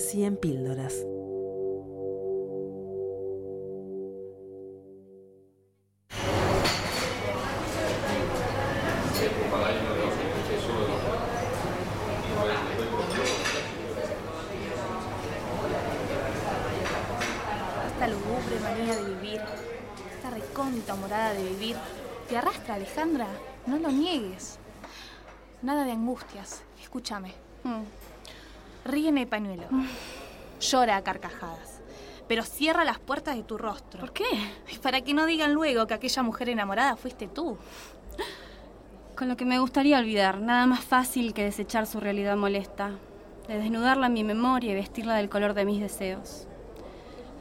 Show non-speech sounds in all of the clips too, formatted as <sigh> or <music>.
100 píldoras. Esta lúgubre manía de vivir, esta recóndita morada de vivir, te arrastra, Alejandra. No lo niegues. Nada de angustias. Escúchame. Ríe en el pañuelo. Llora a carcajadas. Pero cierra las puertas de tu rostro. ¿Por qué? Para que no digan luego que aquella mujer enamorada fuiste tú. Con lo que me gustaría olvidar, nada más fácil que desechar su realidad molesta, de desnudarla en mi memoria y vestirla del color de mis deseos.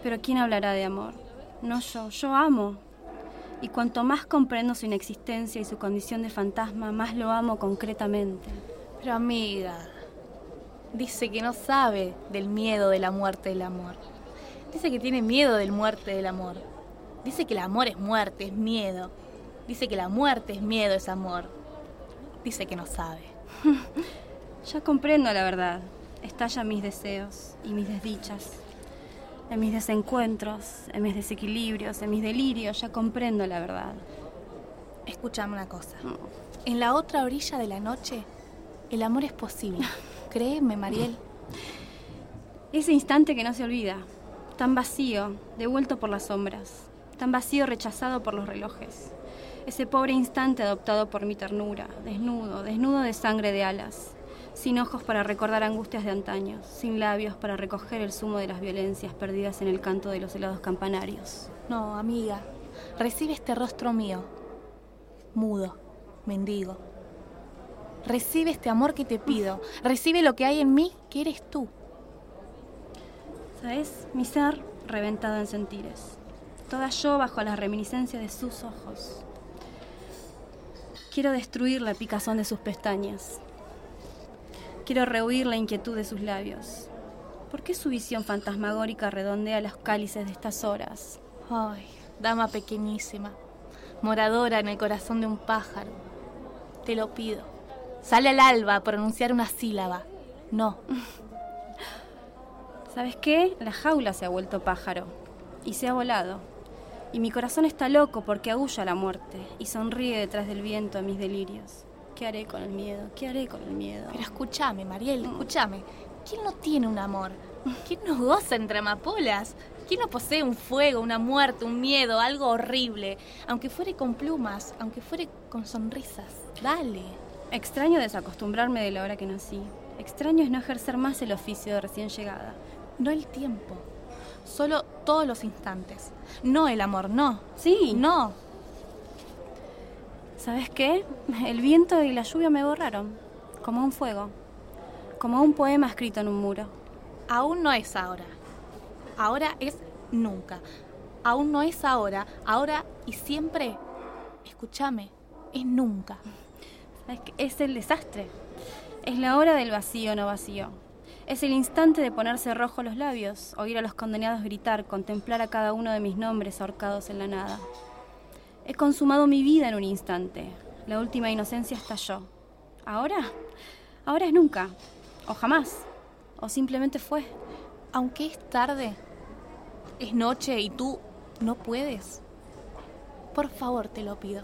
Pero ¿quién hablará de amor? No yo, yo amo. Y cuanto más comprendo su inexistencia y su condición de fantasma, más lo amo concretamente. Pero amiga, dice que no sabe del miedo de la muerte del amor. Dice que tiene miedo del muerte del amor. Dice que el amor es muerte, es miedo. Dice que la muerte es miedo, es amor. Dice que no sabe. <laughs> Ya comprendo la verdad. Estalla mis deseos y mis desdichas. En mis desencuentros, en mis desequilibrios, en mis delirios, ya comprendo la verdad. Escúchame una cosa. En la otra orilla de la noche, el amor es posible. <laughs> Créeme, Mariel. Ese instante que no se olvida, tan vacío, devuelto por las sombras, tan vacío rechazado por los relojes. Ese pobre instante adoptado por mi ternura, desnudo, desnudo de sangre de alas, sin ojos para recordar angustias de antaño, sin labios para recoger el zumo de las violencias perdidas en el canto de los helados campanarios. No, amiga. Recibe este rostro mío, mudo, mendigo. Recibe este amor que te pido. Recibe lo que hay en mí, que eres tú. ¿Sabes? Mi ser reventado en sentires. Toda yo bajo las reminiscencias de sus ojos. Quiero destruir la picazón de sus pestañas. Quiero rehuir la inquietud de sus labios. ¿Por qué su visión fantasmagórica redondea los cálices de estas horas? Ay, dama pequeñísima, moradora en el corazón de un pájaro. Te lo pido. Sale al alba a pronunciar una sílaba. No. ¿Sabes qué? La jaula se ha vuelto pájaro y se ha volado. Y mi corazón está loco porque aúlla la muerte y sonríe detrás del viento a mis delirios. ¿Qué haré con el miedo? ¿Qué haré con el miedo? Pero escúchame, Mariel, escúchame. ¿Quién no tiene un amor? ¿Quién no goza entre amapolas? ¿Quién no posee un fuego, una muerte, un miedo, algo horrible? Aunque fuere con plumas, aunque fuere con sonrisas. Dale. Extraño desacostumbrarme de la hora que nací. Extraño es no ejercer más el oficio de recién llegada. No el tiempo. Solo todos los instantes. No el amor, no. Sí. No. ¿Sabes qué? El viento y la lluvia me borraron. Como un fuego. Como un poema escrito en un muro. Aún no es ahora. Ahora es nunca. Aún no es ahora. Ahora y siempre. Escúchame. Es nunca. Es el desastre. Es la hora del vacío no vacío. Es el instante de ponerse rojo los labios, oír a los condenados gritar, contemplar a cada uno de mis nombres ahorcados en la nada. He consumado mi vida en un instante. La última inocencia estalló. ¿Ahora? Ahora es nunca. O jamás. O simplemente fue. Aunque es tarde, es noche y tú no puedes. Por favor, te lo pido.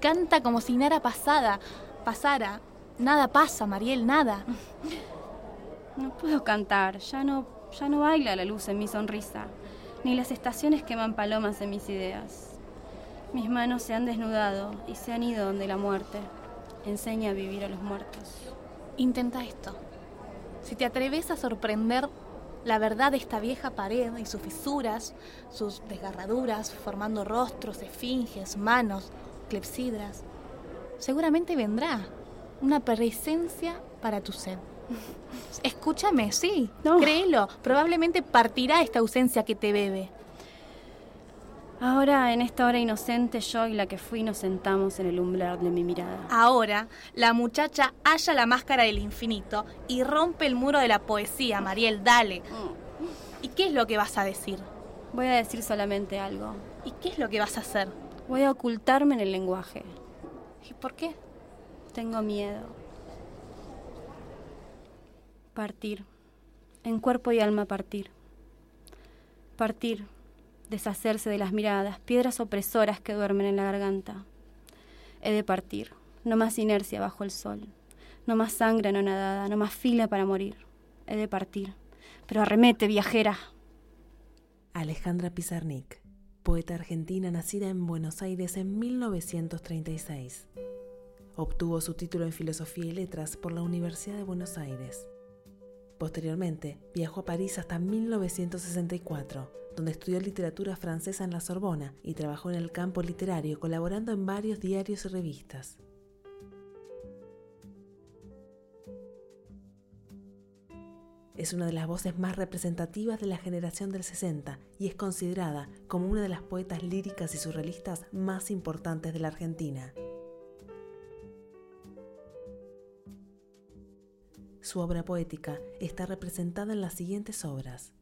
Canta como si nada pasada, pasara. Nada pasa, Mariel, nada. No puedo cantar, ya no, ya no baila la luz en mi sonrisa, ni las estaciones queman palomas en mis ideas. Mis manos se han desnudado y se han ido donde la muerte enseña a vivir a los muertos. Intenta esto. Si te atreves a sorprender la verdad de esta vieja pared y sus fisuras, sus desgarraduras, formando rostros, esfinges, manos, clepsidras, seguramente vendrá una presencia para tu sed. Escúchame, sí, No. créelo. Probablemente partirá esta ausencia que te bebe. Ahora, en esta hora inocente, yo y la que fui nos sentamos en el umbral de mi mirada. Ahora, la muchacha halla la máscara del infinito y rompe el muro de la poesía, Mariel, dale. ¿Y qué es lo que vas a decir? Voy a decir solamente algo. ¿Y qué es lo que vas a hacer? Voy a ocultarme en el lenguaje. ¿Y por qué? Tengo miedo. Partir. en cuerpo y alma partir. Partir, deshacerse de las miradas, piedras opresoras que duermen en la garganta. He de partir, no más inercia bajo el sol, no más sangre no nadada, no más fila para morir. He de partir, pero arremete, viajera. Alejandra Pizarnik, poeta argentina nacida en Buenos Aires en 1936. Obtuvo su título en Filosofía y Letras por la Universidad de Buenos Aires. Posteriormente, viajó a París hasta 1964, donde estudió literatura francesa en la Sorbona y trabajó en el campo literario colaborando en varios diarios y revistas. Es una de las voces más representativas de la generación del 60 y es considerada como una de las poetas líricas y surrealistas más importantes de la Argentina. Su obra poética está representada en las siguientes obras.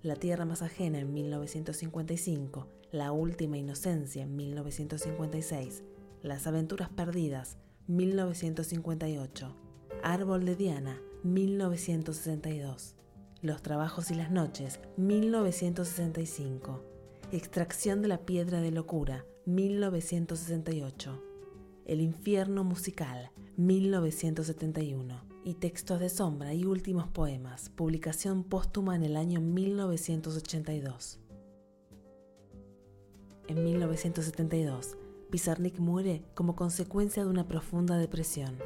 La Tierra más ajena en 1955, La Última Inocencia en 1956, Las Aventuras Perdidas 1958, Árbol de Diana 1962, Los Trabajos y las Noches 1965, Extracción de la Piedra de Locura 1968, El Infierno Musical 1971 y Textos de Sombra y Últimos Poemas, publicación póstuma en el año 1982. En 1972, Pizarnik muere como consecuencia de una profunda depresión.